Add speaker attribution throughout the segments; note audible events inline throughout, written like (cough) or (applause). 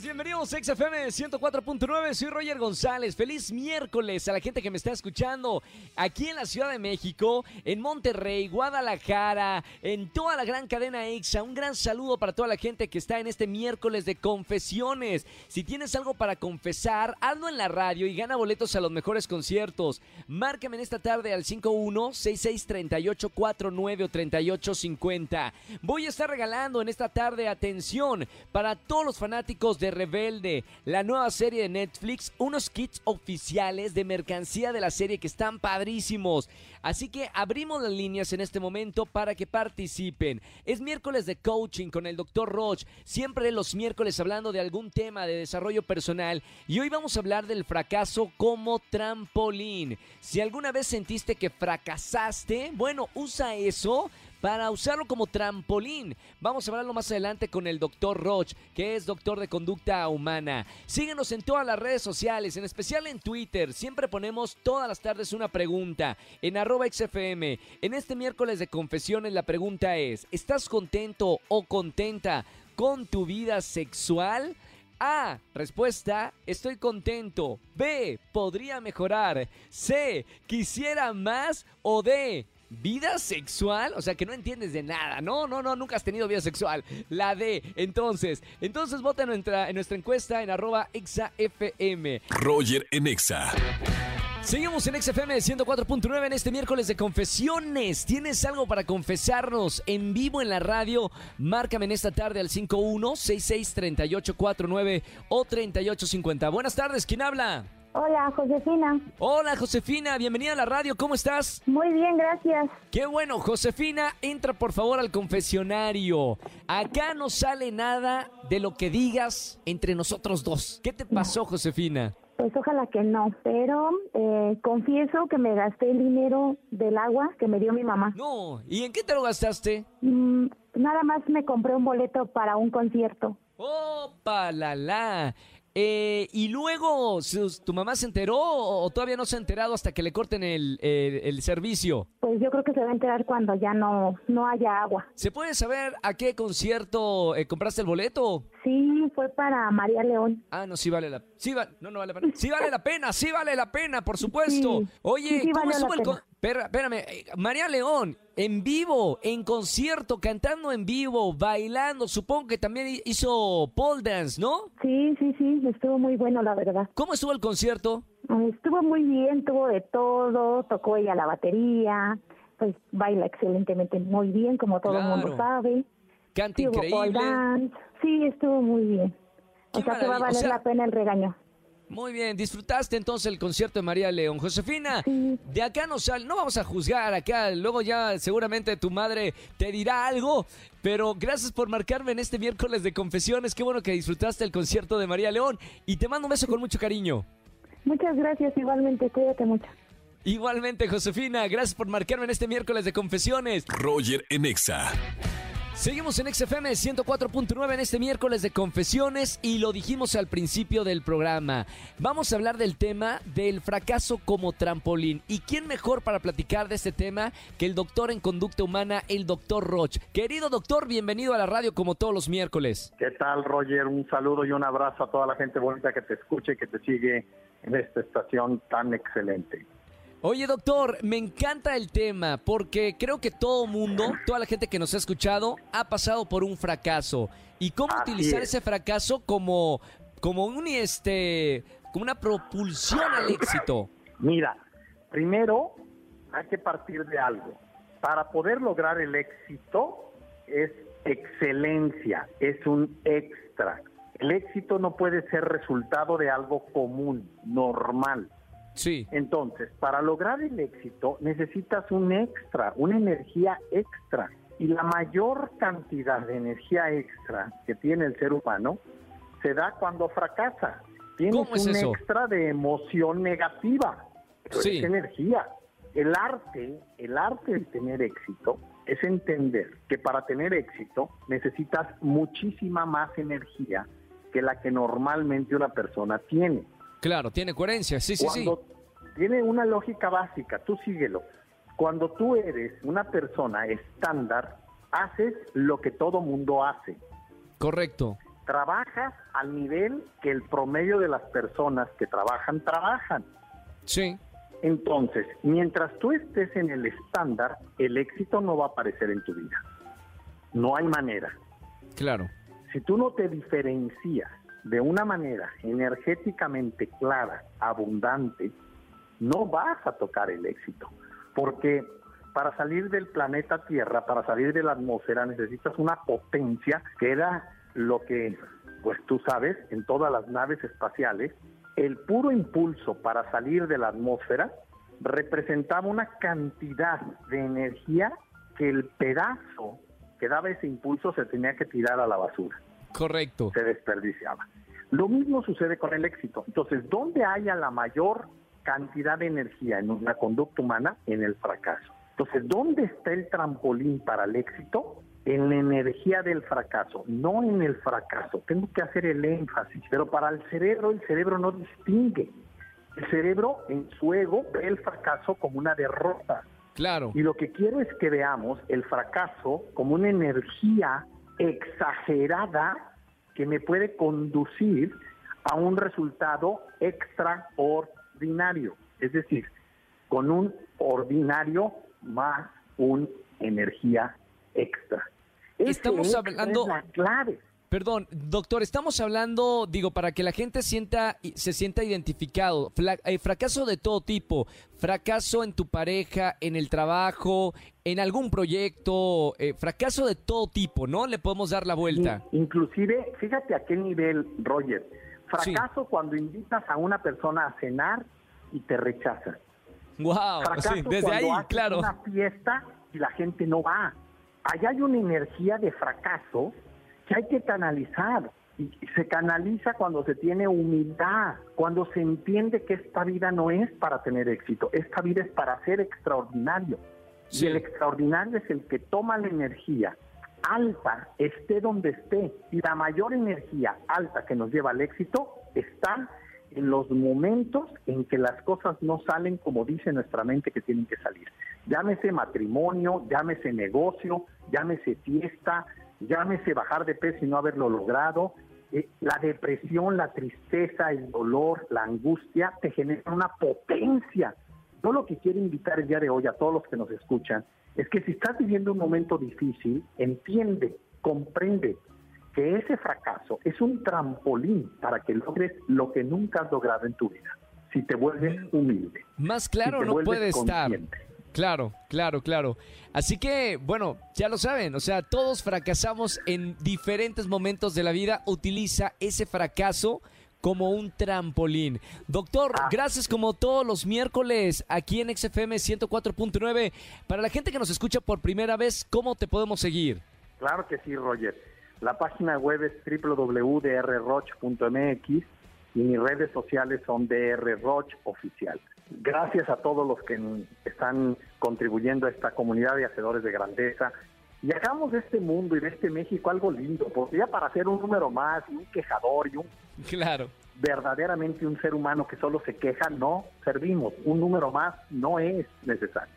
Speaker 1: bienvenidos a XFM 104.9, soy Roger González, feliz miércoles a la gente que me está escuchando aquí en la Ciudad de México, en Monterrey, Guadalajara, en toda la gran cadena EXA, un gran saludo para toda la gente que está en este miércoles de confesiones, si tienes algo para confesar, hazlo en la radio y gana boletos a los mejores conciertos, márcame en esta tarde al 51 66 38 49 o 38 50, voy a estar regalando en esta tarde atención para todos los fanáticos de Rebelde, la nueva serie de Netflix, unos kits oficiales de mercancía de la serie que están padrísimos. Así que abrimos las líneas en este momento para que participen. Es miércoles de coaching con el Dr. Roach, siempre los miércoles hablando de algún tema de desarrollo personal y hoy vamos a hablar del fracaso como trampolín. Si alguna vez sentiste que fracasaste, bueno, usa eso para usarlo como trampolín. Vamos a hablarlo más adelante con el doctor Roch, que es doctor de conducta humana. Síguenos en todas las redes sociales, en especial en Twitter. Siempre ponemos todas las tardes una pregunta XFM. En este miércoles de confesiones la pregunta es, ¿estás contento o contenta con tu vida sexual? A. Respuesta. Estoy contento. B. Podría mejorar. C. Quisiera más. O D. ¿Vida sexual? O sea, que no entiendes de nada. No, no, no, nunca has tenido vida sexual. La D. Entonces, entonces vota en nuestra, en encuesta en arroba exafm.
Speaker 2: Roger en Exa.
Speaker 1: Seguimos en XFM 104.9 en este miércoles de confesiones. ¿Tienes algo para confesarnos en vivo en la radio? Márcame en esta tarde al 51663849 o 3850. Buenas tardes, ¿quién habla?
Speaker 3: Hola, Josefina.
Speaker 1: Hola, Josefina, bienvenida a la radio, ¿cómo estás?
Speaker 3: Muy bien, gracias.
Speaker 1: Qué bueno, Josefina, entra por favor al confesionario. Acá no sale nada de lo que digas entre nosotros dos. ¿Qué te pasó, Josefina?
Speaker 3: Pues ojalá que no, pero eh, confieso que me gasté el dinero del agua que me dio mi mamá.
Speaker 1: No, ¿y en qué te lo gastaste?
Speaker 3: Mm, nada más me compré un boleto para un concierto.
Speaker 1: ¡Opa, la la! Eh, y luego, ¿tu mamá se enteró o todavía no se ha enterado hasta que le corten el, el, servicio?
Speaker 3: Pues yo creo que se va a enterar cuando ya no, no haya agua.
Speaker 1: ¿Se puede saber a qué concierto eh, compraste el boleto?
Speaker 3: Sí, fue para María León.
Speaker 1: Ah, no, sí vale la sí no, no vale la pena. Sí vale la pena, sí vale la pena, por supuesto. Oye, ¿cómo estuvo el espérame, eh, María León, en vivo, en concierto, cantando en vivo, bailando, supongo que también hizo pole dance, ¿no?
Speaker 3: Sí, sí, sí, estuvo muy bueno, la verdad.
Speaker 1: ¿Cómo estuvo el concierto?
Speaker 3: Estuvo muy bien, tuvo de todo, tocó ella la batería, pues baila excelentemente muy bien, como todo el mundo sabe.
Speaker 1: Canta increíble.
Speaker 3: Sí, estuvo muy bien. o sea, que va a valer la pena el regaño.
Speaker 1: Muy bien, disfrutaste entonces el concierto de María León. Josefina, de acá no sal, no vamos a juzgar acá, luego ya seguramente tu madre te dirá algo, pero gracias por marcarme en este miércoles de confesiones. Qué bueno que disfrutaste el concierto de María León y te mando un beso con mucho cariño.
Speaker 3: Muchas gracias, igualmente, cuídate mucho.
Speaker 1: Igualmente, Josefina, gracias por marcarme en este miércoles de confesiones.
Speaker 2: Roger Enexa.
Speaker 1: Seguimos en XFM 104.9 en este miércoles de confesiones y lo dijimos al principio del programa. Vamos a hablar del tema del fracaso como trampolín. ¿Y quién mejor para platicar de este tema que el doctor en conducta humana, el doctor Roch? Querido doctor, bienvenido a la radio como todos los miércoles.
Speaker 4: ¿Qué tal, Roger? Un saludo y un abrazo a toda la gente bonita que te escuche y que te sigue en esta estación tan excelente.
Speaker 1: Oye, doctor, me encanta el tema porque creo que todo mundo, toda la gente que nos ha escuchado, ha pasado por un fracaso. ¿Y cómo utilizar ese fracaso como, como un este como una propulsión al éxito?
Speaker 4: Mira, primero hay que partir de algo. Para poder lograr el éxito es excelencia, es un extra. El éxito no puede ser resultado de algo común, normal.
Speaker 1: Sí.
Speaker 4: Entonces, para lograr el éxito necesitas un extra, una energía extra. Y la mayor cantidad de energía extra que tiene el ser humano se da cuando fracasa. Tienes un extra de emoción negativa. sí. es energía. El arte, el arte de tener éxito es entender que para tener éxito necesitas muchísima más energía que la que normalmente una persona tiene.
Speaker 1: Claro, tiene coherencia, sí, sí, sí.
Speaker 4: Tiene una lógica básica, tú síguelo. Cuando tú eres una persona estándar, haces lo que todo mundo hace.
Speaker 1: Correcto.
Speaker 4: Trabajas al nivel que el promedio de las personas que trabajan trabajan.
Speaker 1: Sí.
Speaker 4: Entonces, mientras tú estés en el estándar, el éxito no va a aparecer en tu vida. No hay manera.
Speaker 1: Claro.
Speaker 4: Si tú no te diferencias de una manera energéticamente clara, abundante, no vas a tocar el éxito. Porque para salir del planeta Tierra, para salir de la atmósfera, necesitas una potencia que era lo que, pues tú sabes, en todas las naves espaciales, el puro impulso para salir de la atmósfera representaba una cantidad de energía que el pedazo que daba ese impulso se tenía que tirar a la basura.
Speaker 1: Correcto.
Speaker 4: Se desperdiciaba. Lo mismo sucede con el éxito. Entonces, ¿dónde haya la mayor cantidad de energía en una conducta humana? En el fracaso. Entonces, ¿dónde está el trampolín para el éxito? En la energía del fracaso, no en el fracaso. Tengo que hacer el énfasis, pero para el cerebro, el cerebro no distingue. El cerebro en su ego ve el fracaso como una derrota.
Speaker 1: Claro.
Speaker 4: Y lo que quiero es que veamos el fracaso como una energía exagerada que me puede conducir a un resultado extraordinario, es decir, con un ordinario más una energía extra.
Speaker 1: Estamos
Speaker 4: Ese
Speaker 1: hablando-
Speaker 4: Es la clave.
Speaker 1: Perdón, doctor, estamos hablando, digo, para que la gente sienta, se sienta identificado. Fla- eh, fracaso de todo tipo, fracaso en tu pareja, en el trabajo, en algún proyecto, eh, fracaso de todo tipo, ¿no? Le podemos dar la vuelta.
Speaker 4: In- Inclusive, fíjate a qué nivel, Roger. Fracaso cuando invitas a una persona a cenar y te rechaza.
Speaker 1: Wow,
Speaker 4: Fracaso
Speaker 1: sí, desde
Speaker 4: cuando
Speaker 1: ahí,
Speaker 4: haces
Speaker 1: claro.
Speaker 4: una fiesta y la gente no va. Allá hay una energía de fracaso que hay que canalizar. Y se canaliza cuando se tiene humildad, cuando se entiende que esta vida no es para tener éxito, esta vida es para ser extraordinario.
Speaker 1: Sí.
Speaker 4: Y el extraordinario es el que toma la energía alta, esté donde esté. Y la mayor energía alta que nos lleva al éxito está en los momentos en que las cosas no salen como dice nuestra mente que tienen que salir. Llámese matrimonio, llámese negocio, llámese fiesta, llámese bajar de peso y no haberlo logrado. Eh, la depresión, la tristeza, el dolor, la angustia te generan una potencia. Yo lo que quiero invitar el día de hoy a todos los que nos escuchan es que si estás viviendo un momento difícil, entiende, comprende que ese fracaso es un trampolín para que logres lo que nunca has logrado en tu vida. Si te vuelves humilde.
Speaker 1: Más claro no puede estar. Claro, claro, claro. Así que, bueno, ya lo saben, o sea, todos fracasamos en diferentes momentos de la vida. Utiliza ese fracaso como un trampolín. Doctor, gracias como todos los miércoles aquí en XFM 104.9. Para la gente que nos escucha por primera vez, ¿cómo te podemos seguir?
Speaker 4: Claro que sí, Roger. La página web es www.drroch.mx y mis redes sociales son drroch oficial. Gracias a todos los que están contribuyendo a esta comunidad de hacedores de grandeza y hagamos de este mundo y de este México algo lindo, porque ya para ser un número más, y un quejador y un
Speaker 1: Claro.
Speaker 4: verdaderamente un ser humano que solo se queja, no servimos. Un número más no es necesario.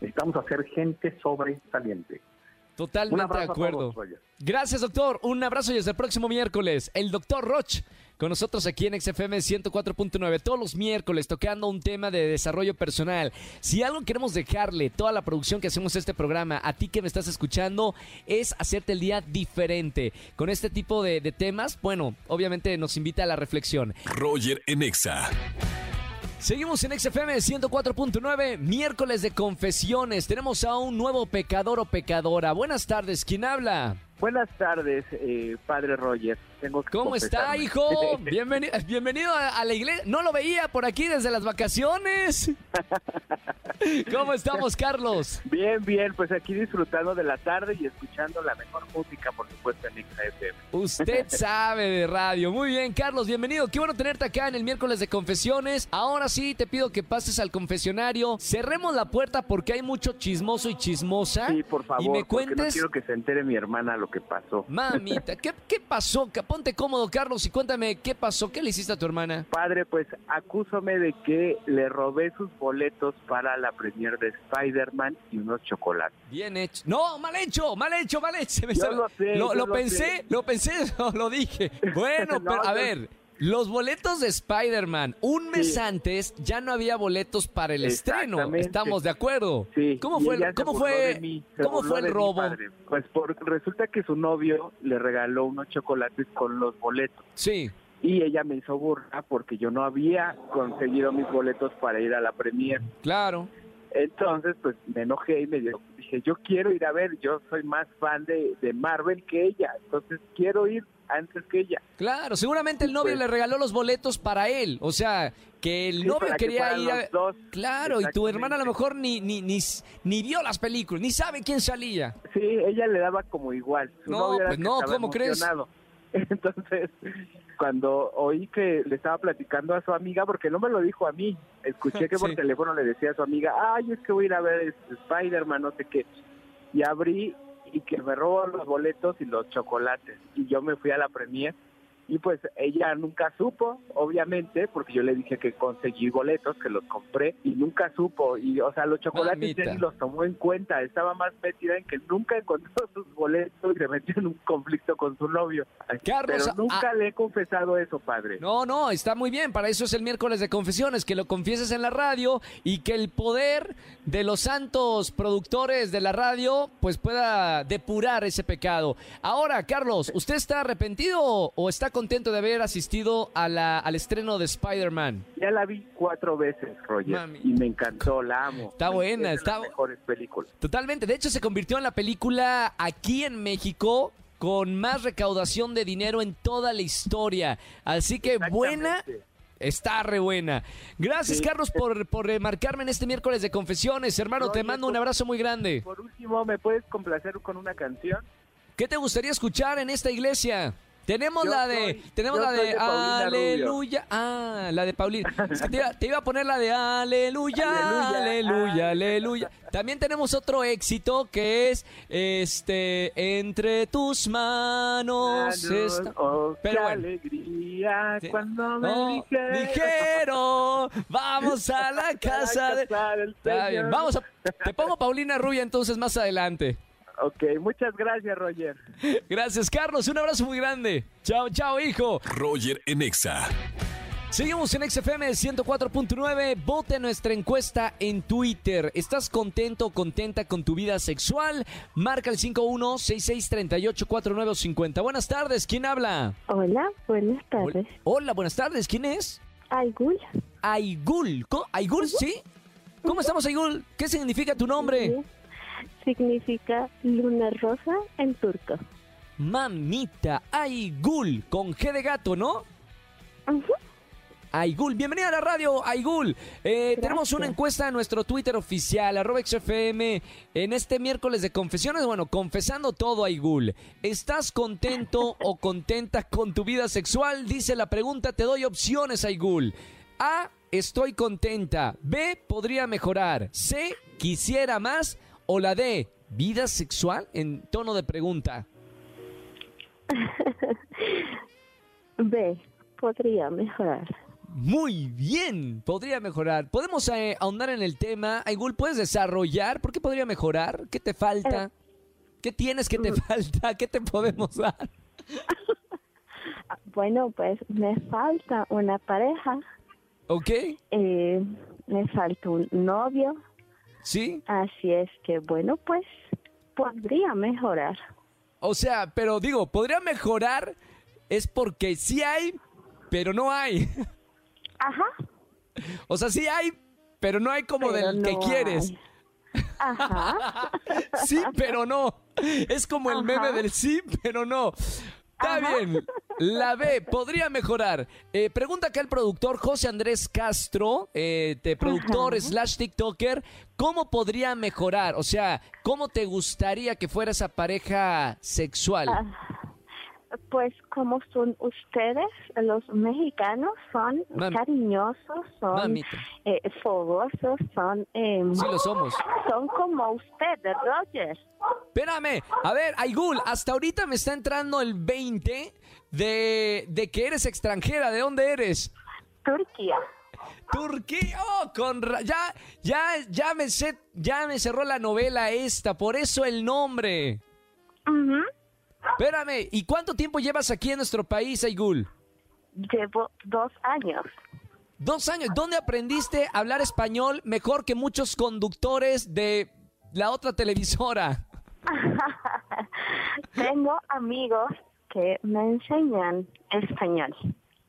Speaker 4: Necesitamos hacer gente sobresaliente. Un
Speaker 1: Totalmente de acuerdo. Gracias, doctor. Un abrazo y hasta el próximo miércoles. El doctor Roch con nosotros aquí en XFM 104.9 todos los miércoles tocando un tema de desarrollo personal. Si algo queremos dejarle, toda la producción que hacemos este programa, a ti que me estás escuchando, es hacerte el día diferente. Con este tipo de, de temas, bueno, obviamente nos invita a la reflexión.
Speaker 2: Roger en Exa.
Speaker 1: Seguimos en XFM 104.9, miércoles de confesiones. Tenemos a un nuevo pecador o pecadora. Buenas tardes, ¿quién habla?
Speaker 5: Buenas tardes, eh, padre Roger. Tengo que
Speaker 1: ¿Cómo está, hijo? (laughs) Bienvenido, bienvenido a, a la iglesia. No lo veía por aquí desde las vacaciones. (laughs) ¿Cómo estamos, Carlos?
Speaker 5: Bien, bien, pues aquí disfrutando de la tarde y escuchando la mejor música, por supuesto, en XFM.
Speaker 1: Usted (laughs) sabe de radio. Muy bien, Carlos, bienvenido. Qué bueno tenerte acá en el miércoles de confesiones. Ahora sí, te pido que pases al confesionario. Cerremos la puerta porque hay mucho chismoso y chismosa.
Speaker 5: Sí, por favor,
Speaker 1: Y me
Speaker 5: porque no
Speaker 1: cuentes,
Speaker 5: quiero que se entere mi hermana lo que pasó.
Speaker 1: mamita, ¿qué, qué pasó? Ca- ponte cómodo, Carlos, y cuéntame qué pasó, qué le hiciste a tu hermana.
Speaker 5: Padre, pues acúsame de que le robé sus boletos para la premier de Spider-Man y unos chocolates.
Speaker 1: Bien hecho. No, mal hecho, mal hecho, mal hecho. (laughs)
Speaker 5: Yo lo sé,
Speaker 1: lo,
Speaker 5: yo
Speaker 1: lo
Speaker 5: lo
Speaker 1: pensé,
Speaker 5: sé.
Speaker 1: lo pensé, (laughs) lo dije. Bueno, (laughs)
Speaker 5: No,
Speaker 1: pero a ver, los boletos de Spider-Man, un mes
Speaker 5: Sí.
Speaker 1: antes ya no había boletos para el estreno. Estamos de acuerdo.
Speaker 5: Sí.
Speaker 1: ¿Cómo
Speaker 5: y
Speaker 1: fue, el, cómo fue,
Speaker 5: mí,
Speaker 1: cómo fue el robo?
Speaker 5: Pues por, resulta que su novio le regaló unos chocolates con los boletos.
Speaker 1: Sí.
Speaker 5: Y ella me hizo burla porque yo no había conseguido mis boletos para ir a la premier.
Speaker 1: Claro.
Speaker 5: Entonces, pues me enojé y me dio, dije, yo quiero ir a ver, yo soy más fan de, de Marvel que ella, entonces quiero ir antes que ella.
Speaker 1: Claro, seguramente el novio
Speaker 5: Pues-
Speaker 1: le regaló los boletos para él. O sea, que el
Speaker 5: Sí,
Speaker 1: novio
Speaker 5: que
Speaker 1: quería ir a...
Speaker 5: los dos.
Speaker 1: Claro, y tu hermana a lo mejor ni, ni, ni, ni vio las películas, ni sabe quién salía.
Speaker 5: Sí, ella le daba como igual. Su
Speaker 1: No, pues no, ¿cómo crees? (laughs)
Speaker 5: Entonces, cuando oí que le estaba platicando a su amiga, porque no me lo dijo a mí, escuché que por (laughs)
Speaker 1: Sí.
Speaker 5: teléfono le decía a su amiga, ay, es que voy a ir a ver Spider-Man, no sé qué. Y abrí y que me robó los boletos y los chocolates. Y yo me fui a la premier y pues ella nunca supo, obviamente, porque yo le dije que conseguí boletos, que los compré y nunca supo. Y o sea, los chocolates. Jenny los tomó en cuenta, estaba más metida en que nunca encontró sus boletos y se metió en un conflicto con su novio.
Speaker 1: Carlos,
Speaker 5: Pero nunca
Speaker 1: ah-
Speaker 5: le he confesado eso, padre.
Speaker 1: No, no, está muy bien. Para eso es el miércoles de confesiones, que lo confieses en la radio y que el poder de los santos productores de la radio pues pueda depurar ese pecado. Ahora, Carlos, ¿usted está arrepentido o está contento de haber asistido a la, al estreno de Spider-Man?
Speaker 5: Ya la vi cuatro veces, Roger,
Speaker 1: Mami.
Speaker 5: y me encantó, la amo.
Speaker 1: Está buena,
Speaker 5: Es de las
Speaker 1: está-
Speaker 5: mejores películas.
Speaker 1: Totalmente. De hecho, se convirtió en la película aquí en México con más recaudación de dinero en toda la historia. Así que buena. Está re buena. Gracias,
Speaker 5: Sí.
Speaker 1: Carlos, por, por eh, marcarme en este miércoles de confesiones. Hermano, te
Speaker 5: Oye,
Speaker 1: mando un abrazo muy grande.
Speaker 5: Por último, ¿me puedes complacer con una canción?
Speaker 1: ¿Qué te gustaría escuchar en esta iglesia? Tenemos
Speaker 5: Yo
Speaker 1: la de,
Speaker 5: soy-
Speaker 1: tenemos la de,
Speaker 5: de
Speaker 1: Aleluya. Ah, la de Paulina. Es que te, iba, te iba a poner la de Aleluya,
Speaker 5: Aleluya.
Speaker 1: Aleluya, Aleluya. También tenemos otro éxito que es este entre tus manos está.
Speaker 5: Oh,
Speaker 1: Pero bueno.
Speaker 5: alegría
Speaker 1: Sí.
Speaker 5: cuando me
Speaker 1: No,
Speaker 5: dijeron,
Speaker 1: dijeron, vamos a la (laughs) casa de...
Speaker 5: casa del
Speaker 1: Está bien, vamos a... Te pongo (laughs) Paulina Rubia entonces más adelante.
Speaker 5: Ok, muchas gracias, Roger.
Speaker 1: Gracias, Carlos. Un abrazo muy grande. Chao, chao, hijo.
Speaker 2: Roger en Exa.
Speaker 1: Seguimos en XFM 104.9. Vote nuestra encuesta en Twitter. ¿Estás contento o contenta con tu vida sexual? Marca el 5166384950. Buenas tardes. ¿Quién habla?
Speaker 3: Hola, buenas tardes.
Speaker 1: Hola, buenas tardes. ¿Quién es?
Speaker 3: Aigul.
Speaker 1: Aigul. ¿Co- ¿Aigul? ¿Sí? ¿Cómo estamos, Aigul? ¿Qué significa tu nombre?
Speaker 3: Significa luna rosa en turco.
Speaker 1: Mamita. Aigul. Con G de gato, ¿no?
Speaker 3: Ujú.
Speaker 1: Aigul, bienvenida a la radio, Aigul. Eh, tenemos una encuesta en nuestro Twitter oficial, arroba XFM, en este miércoles de confesiones. Bueno, confesando todo, Aigul. ¿Estás contento (laughs) o contenta con tu vida sexual? Dice la pregunta, te doy opciones, Aigul. A, estoy contenta. B, podría mejorar. C, quisiera más. O la D, vida sexual en tono de pregunta. (laughs)
Speaker 3: B, podría mejorar.
Speaker 1: Muy bien, podría mejorar. ¿Podemos eh, ahondar en el tema? Aigul, ¿puedes desarrollar? ¿Por qué podría mejorar? ¿Qué te falta? ¿Qué tienes que te falta? ¿Qué te podemos dar? (laughs)
Speaker 3: Bueno, pues me falta una pareja,
Speaker 1: ¿Ok?
Speaker 3: eh, me falta un novio,
Speaker 1: ¿Sí?
Speaker 3: así es que bueno, pues podría mejorar.
Speaker 1: O sea, pero digo, podría mejorar es porque sí hay, pero no hay. (laughs)
Speaker 3: Ajá.
Speaker 1: O sea, sí hay, pero no hay como
Speaker 3: pero
Speaker 1: del que quieres.
Speaker 3: hay. Ajá. (laughs)
Speaker 1: Sí, pero no. Es como el meme del sí, pero no. Está
Speaker 3: Ajá.
Speaker 1: bien. La B podría mejorar. Eh, pregunta acá el productor José Andrés Castro, eh, de productor
Speaker 3: Ajá.
Speaker 1: slash TikToker, ¿cómo podría mejorar? O sea, ¿cómo te gustaría que fuera esa pareja sexual?
Speaker 3: Ah, Pues como son ustedes, los mexicanos, son
Speaker 1: Mami.
Speaker 3: cariñosos, son eh, fogosos, son... eh,
Speaker 1: Sí lo somos.
Speaker 3: Son como ustedes, Roger.
Speaker 1: Espérame, a ver, Aigul, hasta ahorita me está entrando el 20 de, de que eres extranjera. ¿De dónde eres?
Speaker 3: Turquía.
Speaker 1: Turquía, oh, con ra- ya, ya, ya me sé, ya me cerró la novela esta, por eso el nombre.
Speaker 3: Ujú.
Speaker 1: Espérame, ¿y cuánto tiempo llevas aquí en nuestro país, Aigul?
Speaker 3: Llevo dos años.
Speaker 1: Dos años. ¿Dónde aprendiste a hablar español mejor que muchos conductores de la otra televisora?
Speaker 3: Tengo amigos que me enseñan español.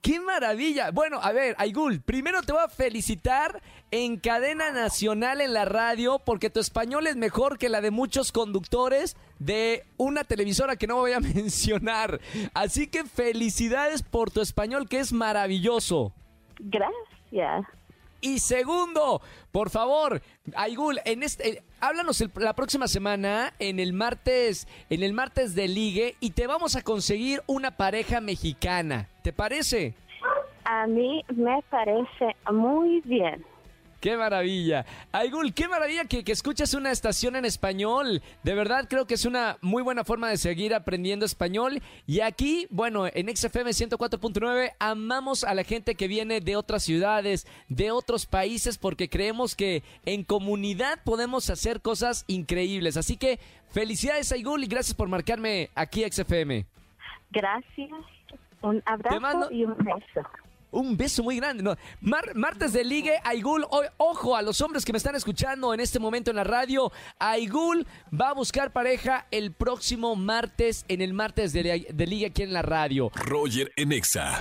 Speaker 1: ¡Qué maravilla! Bueno, a ver, Aigul, primero te voy a felicitar en cadena nacional en la radio porque tu español es mejor que la de muchos conductores de una televisora que no voy a (laughs) mencionar. Así que felicidades por tu español que es maravilloso.
Speaker 3: Gracias.
Speaker 1: Y segundo, por favor, Aigul, en este, eh, háblanos el- la próxima semana en el martes, en el martes de ligue y te vamos a conseguir una pareja mexicana. ¿Te parece?
Speaker 3: A mí me parece muy bien.
Speaker 1: ¡Qué maravilla! Aigul, qué maravilla que, que escuches una estación en español. De verdad creo que es una muy buena forma de seguir aprendiendo español. Y aquí, bueno, en XFM 104.9 amamos a la gente que viene de otras ciudades, de otros países, porque creemos que en comunidad podemos hacer cosas increíbles. Así que felicidades Aigul y gracias por marcarme aquí a XFM.
Speaker 3: Gracias. Un abrazo
Speaker 1: mando-
Speaker 3: y un beso.
Speaker 1: Un beso muy grande. Martes de ligue, Aigul, ojo a los hombres que me están escuchando en este momento en la radio. Aigul va a buscar pareja el próximo martes, en el martes de, de ligue aquí en la radio.
Speaker 2: Roger en Exa.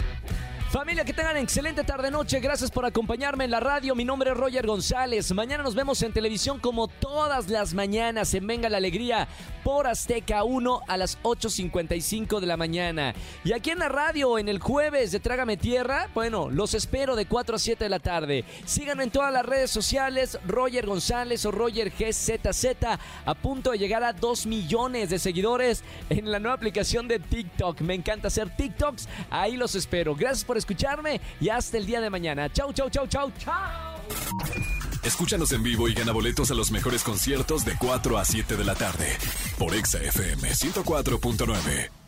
Speaker 1: Familia, que tengan excelente tarde-noche. Gracias por acompañarme en la radio. Mi nombre es Roger González. Mañana nos vemos en televisión como todas las mañanas en Venga la Alegría por Azteca 1 a las 8.55 de la mañana. Y aquí en la radio, en el jueves de Trágame Tierra, bueno, los espero de 4 a 7 de la tarde. Síganme en todas las redes sociales, Roger González o Roger GZZ, a punto de llegar a 2 millones de seguidores en la nueva aplicación de TikTok. Me encanta hacer TikToks, ahí los espero. Gracias por escucharme y hasta el día de mañana. Chau, chau, chau, chau, chau.
Speaker 2: Escúchanos en vivo y gana boletos a los mejores conciertos de 4 a 7 de la tarde por Exa FM 104.9.